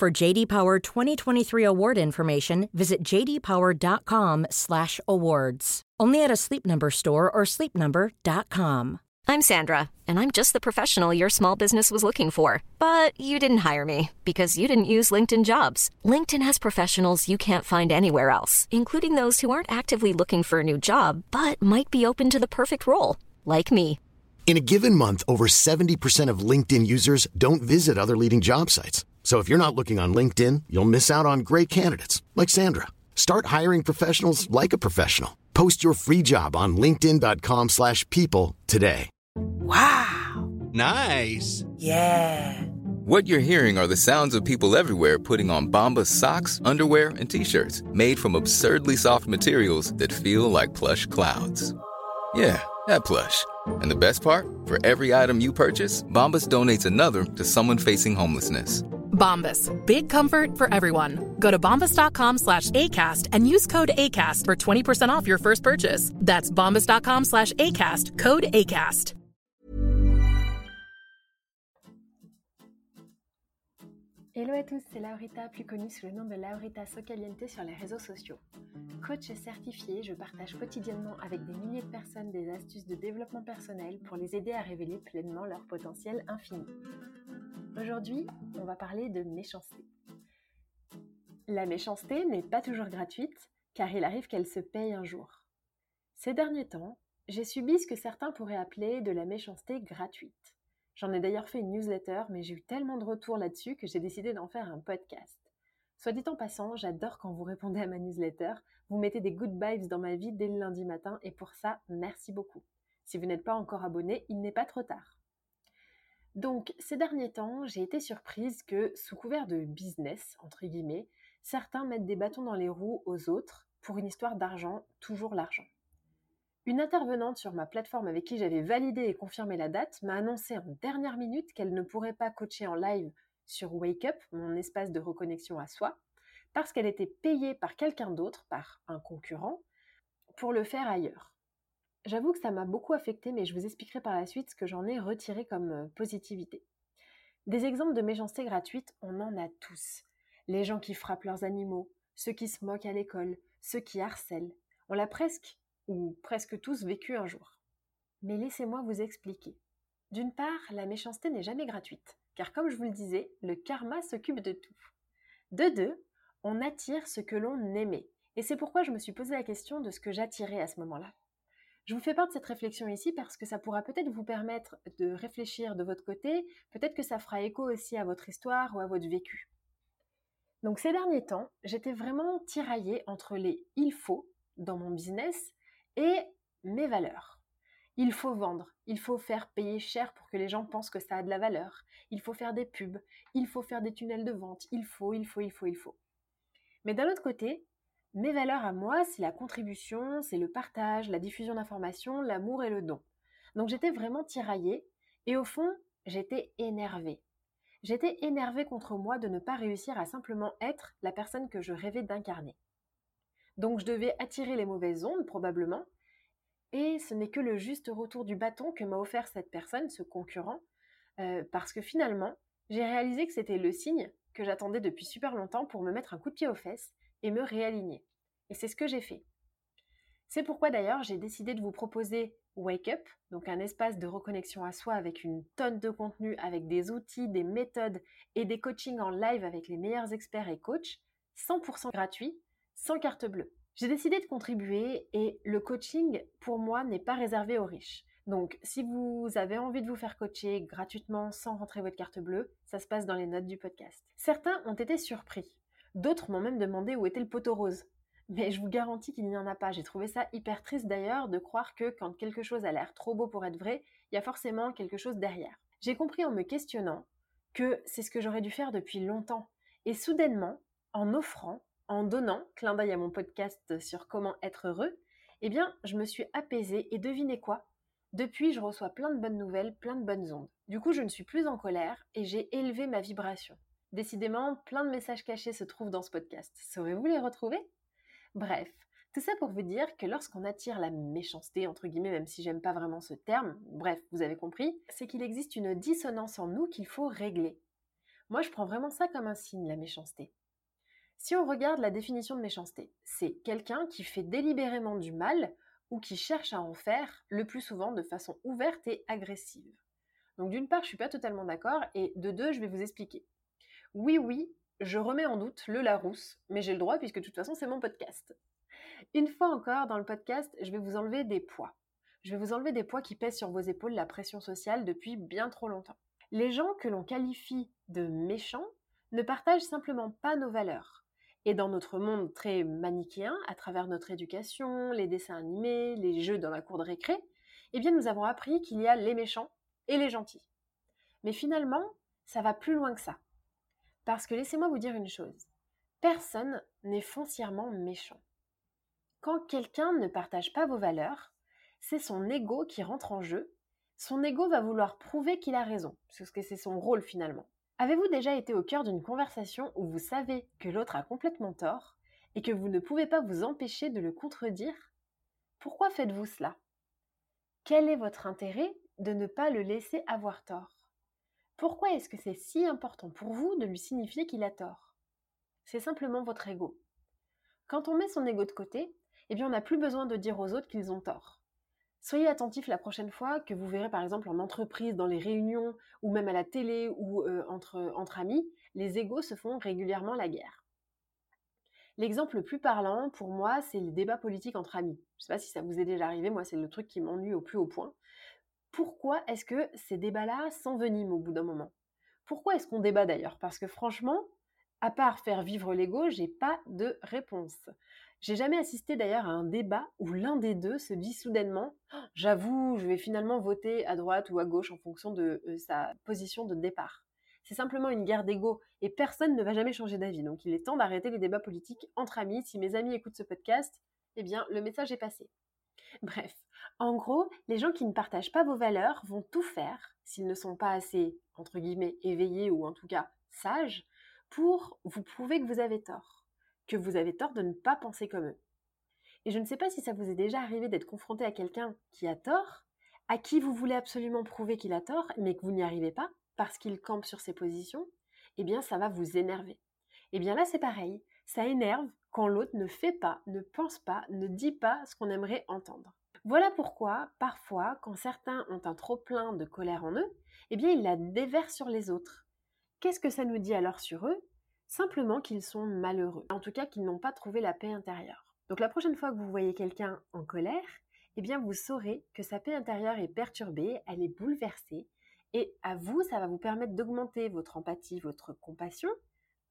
For JD Power 2023 award information, visit jdpower.com/awards. Only at a Sleep Number store or sleepnumber.com. I'm Sandra, and I'm just the professional your small business was looking for. But you didn't hire me because you didn't use LinkedIn Jobs. LinkedIn has professionals you can't find anywhere else, including those who aren't actively looking for a new job but might be open to the perfect role, like me. In a given month, over 70% of LinkedIn users don't visit other leading job sites. So if you're not looking on LinkedIn, you'll miss out on great candidates like Sandra. Start hiring professionals like a professional. Post your free job on linkedin.com/people slash people today. Wow. Nice. Yeah. What you're hearing are the sounds of people everywhere putting on Bombas socks, underwear, and t-shirts made from absurdly soft materials that feel like plush clouds. Yeah, that plush. And the best part? For every item you purchase, Bombas donates another to someone facing homelessness. Bombas. Big comfort for everyone. Go to bombas.com slash ACAST and use code ACAST for 20% off your first purchase. That's bombas.com slash ACAST. Code ACAST. Hello à tous, c'est Laurita, plus connue sous le nom de Laurita Socaliente sur les réseaux sociaux. Coach certifié, je partage quotidiennement avec des milliers de personnes des astuces de développement personnel pour les aider à révéler pleinement leur potentiel infini. Aujourd'hui, on va parler de méchanceté. La méchanceté n'est pas toujours gratuite, car il arrive qu'elle se paye un jour. Ces derniers temps, j'ai subi ce que certains pourraient appeler de la méchanceté gratuite. J'en ai d'ailleurs fait une newsletter, mais j'ai eu tellement de retours là-dessus que j'ai décidé d'en faire un podcast. Soit dit en passant, j'adore quand vous répondez à ma newsletter, vous mettez des good vibes dans ma vie dès le lundi matin, et pour ça, merci beaucoup. Si vous n'êtes pas encore abonné, il n'est pas trop tard. Donc, ces derniers temps, j'ai été surprise que, sous couvert de business, entre guillemets, certains mettent des bâtons dans les roues aux autres pour une histoire d'argent, toujours l'argent. Une intervenante sur ma plateforme avec qui j'avais validé et confirmé la date m'a annoncé en dernière minute qu'elle ne pourrait pas coacher en live sur Wake Up, mon espace de reconnexion à soi, parce qu'elle était payée par quelqu'un d'autre, par un concurrent, pour le faire ailleurs. J'avoue que ça m'a beaucoup affecté, mais je vous expliquerai par la suite ce que j'en ai retiré comme euh, positivité. Des exemples de méchanceté gratuite, on en a tous. Les gens qui frappent leurs animaux, ceux qui se moquent à l'école, ceux qui harcèlent. On l'a presque, ou presque tous, vécu un jour. Mais laissez-moi vous expliquer. D'une part, la méchanceté n'est jamais gratuite, car comme je vous le disais, le karma s'occupe de tout. De deux, on attire ce que l'on aimait. Et c'est pourquoi je me suis posé la question de ce que j'attirais à ce moment-là. Je vous fais part de cette réflexion ici parce que ça pourra peut-être vous permettre de réfléchir de votre côté, peut-être que ça fera écho aussi à votre histoire ou à votre vécu. Donc ces derniers temps, j'étais vraiment tiraillée entre les il faut dans mon business et mes valeurs. Il faut vendre, il faut faire payer cher pour que les gens pensent que ça a de la valeur, il faut faire des pubs, il faut faire des tunnels de vente, il faut, il faut, il faut, il faut. Mais d'un autre côté, mes valeurs à moi, c'est la contribution, c'est le partage, la diffusion d'informations, l'amour et le don. Donc j'étais vraiment tiraillée et au fond, j'étais énervée. J'étais énervée contre moi de ne pas réussir à simplement être la personne que je rêvais d'incarner. Donc je devais attirer les mauvaises ondes probablement, et ce n'est que le juste retour du bâton que m'a offert cette personne, ce concurrent, euh, parce que finalement, j'ai réalisé que c'était le signe que j'attendais depuis super longtemps pour me mettre un coup de pied aux fesses et me réaligner. Et c'est ce que j'ai fait. C'est pourquoi d'ailleurs j'ai décidé de vous proposer Wake Up, donc un espace de reconnexion à soi avec une tonne de contenu, avec des outils, des méthodes et des coachings en live avec les meilleurs experts et coachs, 100% gratuit, sans carte bleue. J'ai décidé de contribuer et le coaching, pour moi, n'est pas réservé aux riches. Donc, si vous avez envie de vous faire coacher gratuitement sans rentrer votre carte bleue, ça se passe dans les notes du podcast. Certains ont été surpris. D'autres m'ont même demandé où était le poteau rose. Mais je vous garantis qu'il n'y en a pas. J'ai trouvé ça hyper triste d'ailleurs de croire que quand quelque chose a l'air trop beau pour être vrai, il y a forcément quelque chose derrière. J'ai compris en me questionnant que c'est ce que j'aurais dû faire depuis longtemps Et soudainement, en offrant, en donnant, clin d'œil à mon podcast sur comment être heureux, eh bien, je me suis apaisée et devinez quoi? Depuis, je reçois plein de bonnes nouvelles, plein de bonnes ondes. Du coup, je ne suis plus en colère et j'ai élevé ma vibration. Décidément, plein de messages cachés se trouvent dans ce podcast. Saurez-vous les retrouver? Bref, tout ça pour vous dire que lorsqu'on attire la méchanceté, entre guillemets, même si j'aime pas vraiment ce terme, bref, vous avez compris, c'est qu'il existe une dissonance en nous qu'il faut régler. Moi, je prends vraiment ça comme un signe, la méchanceté. Si on regarde la définition de méchanceté, c'est quelqu'un qui fait délibérément du mal ou qui cherche à en faire, le plus souvent de façon ouverte et agressive. Donc d'une part, je suis pas totalement d'accord, et de deux, je vais vous expliquer. Oui, oui, je remets en doute le Larousse, mais j'ai le droit puisque de toute façon c'est mon podcast. Une fois encore, dans le podcast, je vais vous enlever des poids. Je vais vous enlever des poids qui pèsent sur vos épaules la pression sociale depuis bien trop longtemps. Les gens que l'on qualifie de méchants ne partagent simplement pas nos valeurs. Et dans notre monde très manichéen, à travers notre éducation, les dessins animés, les jeux dans la cour de récré, eh bien nous avons appris qu'il y a les méchants et les gentils. Mais finalement, ça va plus loin que ça. Parce que laissez-moi vous dire une chose. Personne n'est foncièrement méchant. Quand quelqu'un ne partage pas vos valeurs, c'est son ego qui rentre en jeu. Son ego va vouloir prouver qu'il a raison, parce que c'est son rôle finalement. Avez-vous déjà été au cœur d'une conversation où vous savez que l'autre a complètement tort et que vous ne pouvez pas vous empêcher de le contredire? Pourquoi faites-vous cela? Quel est votre intérêt de ne pas le laisser avoir tort? Pourquoi est-ce que c'est si important pour vous de lui signifier qu'il a tort? C'est simplement votre ego. Quand on met son ego de côté, eh bien on n'a plus besoin de dire aux autres qu'ils ont tort. Soyez attentifs la prochaine fois que vous verrez par exemple en entreprise, dans les réunions, ou même à la télé ou euh, entre, entre amis, les égaux se font régulièrement la guerre. L'exemple le plus parlant pour moi, c'est les débats politiques entre amis. Je ne sais pas si ça vous est déjà arrivé, moi c'est le truc qui m'ennuie au plus haut point. Pourquoi est-ce que ces débats-là s'enveniment au bout d'un moment? Pourquoi est-ce qu'on débat d'ailleurs? Parce que franchement, à part faire vivre l'ego, j'ai pas de réponse. J'ai jamais assisté d'ailleurs à un débat où l'un des deux se dit soudainement J'avoue, je vais finalement voter à droite ou à gauche en fonction de euh, sa position de départ. C'est simplement une guerre d'ego et personne ne va jamais changer d'avis. Donc il est temps d'arrêter les débats politiques entre amis. Si mes amis écoutent ce podcast, eh bien le message est passé. Bref, en gros, les gens qui ne partagent pas vos valeurs vont tout faire, s'ils ne sont pas assez, entre guillemets, éveillés ou en tout cas sages, pour vous prouver que vous avez tort que vous avez tort de ne pas penser comme eux. Et je ne sais pas si ça vous est déjà arrivé d'être confronté à quelqu'un qui a tort, à qui vous voulez absolument prouver qu'il a tort, mais que vous n'y arrivez pas parce qu'il campe sur ses positions, eh bien ça va vous énerver. Eh bien là c'est pareil, ça énerve quand l'autre ne fait pas, ne pense pas, ne dit pas ce qu'on aimerait entendre. Voilà pourquoi, parfois, quand certains ont un trop-plein de colère en eux, eh bien ils la déversent sur les autres. Qu'est-ce que ça nous dit alors sur eux? Simplement qu'ils sont malheureux, en tout cas qu'ils n'ont pas trouvé la paix intérieure. Donc la prochaine fois que vous voyez quelqu'un en colère, eh bien vous saurez que sa paix intérieure est perturbée, elle est bouleversée, et à vous, ça va vous permettre d'augmenter votre empathie, votre compassion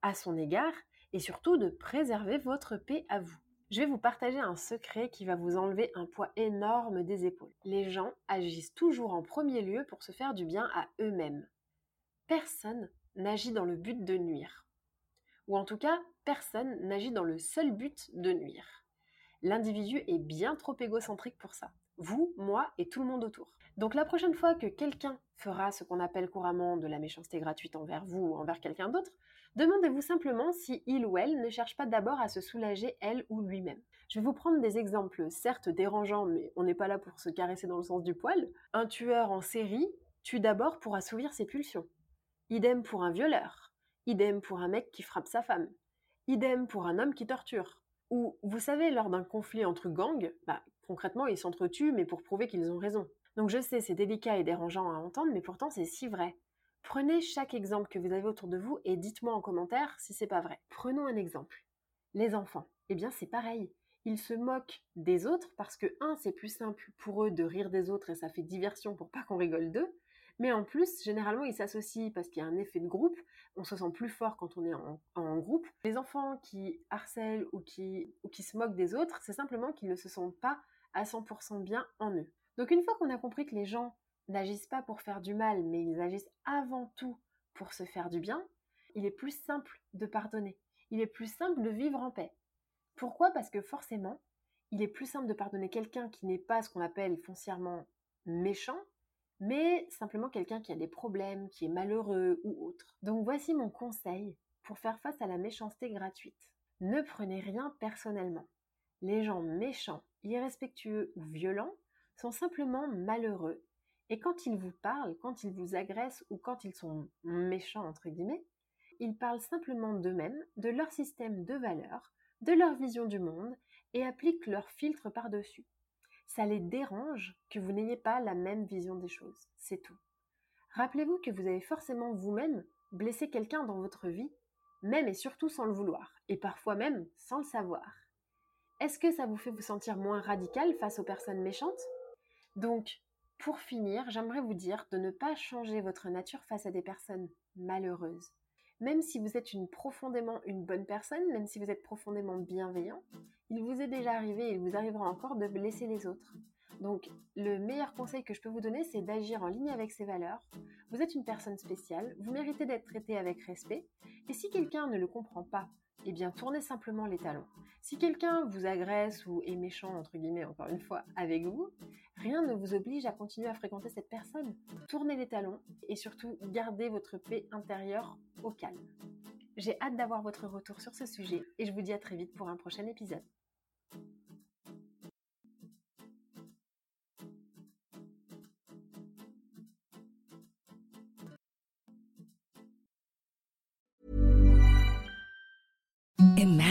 à son égard, et surtout de préserver votre paix à vous. Je vais vous partager un secret qui va vous enlever un poids énorme des épaules. Les gens agissent toujours en premier lieu pour se faire du bien à eux-mêmes. Personne n'agit dans le but de nuire ou en tout cas, personne n'agit dans le seul but de nuire. L'individu est bien trop égocentrique pour ça. Vous, moi et tout le monde autour. Donc la prochaine fois que quelqu'un fera ce qu'on appelle couramment de la méchanceté gratuite envers vous ou envers quelqu'un d'autre, demandez-vous simplement si il ou elle ne cherche pas d'abord à se soulager elle ou lui-même. Je vais vous prendre des exemples certes dérangeants, mais on n'est pas là pour se caresser dans le sens du poil. Un tueur en série tue d'abord pour assouvir ses pulsions. Idem pour un violeur. Idem pour un mec qui frappe sa femme. Idem pour un homme qui torture. Ou, vous savez, lors d'un conflit entre gangs, bah, concrètement, ils s'entretuent, mais pour prouver qu'ils ont raison. Donc je sais, c'est délicat et dérangeant à entendre, mais pourtant c'est si vrai. Prenez chaque exemple que vous avez autour de vous et dites-moi en commentaire si c'est pas vrai. Prenons un exemple. Les enfants. Eh bien, c'est pareil. Ils se moquent des autres parce que, un, c'est plus simple pour eux de rire des autres et ça fait diversion pour pas qu'on rigole d'eux. Mais en plus, généralement, ils s'associent parce qu'il y a un effet de groupe. On se sent plus fort quand on est en, groupe. Les enfants qui harcèlent ou qui, ou qui se moquent des autres, c'est simplement qu'ils ne se sentent pas à 100% bien en eux. Donc une fois qu'on a compris que les gens n'agissent pas pour faire du mal, mais ils agissent avant tout pour se faire du bien, Il est plus simple de pardonner. Il est plus simple de vivre en paix. Pourquoi? Parce que forcément, il est plus simple de pardonner quelqu'un qui n'est pas ce qu'on appelle foncièrement méchant, mais simplement quelqu'un qui a des problèmes, qui est malheureux ou autre. Donc voici mon conseil pour faire face à la méchanceté gratuite. Ne prenez rien personnellement. Les gens méchants, irrespectueux ou violents sont simplement malheureux. Et quand ils vous parlent, quand ils vous agressent ou quand ils sont méchants, entre guillemets, ils parlent simplement d'eux-mêmes, de leur système de valeurs, de leur vision du monde et appliquent leur filtre par-dessus. Ça les dérange que vous n'ayez pas la même vision des choses, c'est tout. Rappelez-vous que vous avez forcément vous-même blessé quelqu'un dans votre vie, même et surtout sans le vouloir, et parfois même sans le savoir. Est-ce que ça vous fait vous sentir moins radical face aux personnes méchantes? Donc, pour finir, j'aimerais vous dire de ne pas changer votre nature face à des personnes malheureuses. Même si vous êtes profondément une bonne personne, même si vous êtes profondément bienveillant, il vous est déjà arrivé et il vous arrivera encore de blesser les autres. Donc, le meilleur conseil que je peux vous donner, c'est d'agir en ligne avec ces valeurs. Vous êtes une personne spéciale, vous méritez d'être traité avec respect, et si quelqu'un ne le comprend pas, eh bien, tournez simplement les talons. Si quelqu'un vous agresse ou est méchant, entre guillemets, encore une fois, avec vous, rien ne vous oblige à continuer à fréquenter cette personne. Tournez les talons et surtout gardez votre paix intérieure au calme. J'ai hâte d'avoir votre retour sur ce sujet et je vous dis à très vite pour un prochain épisode.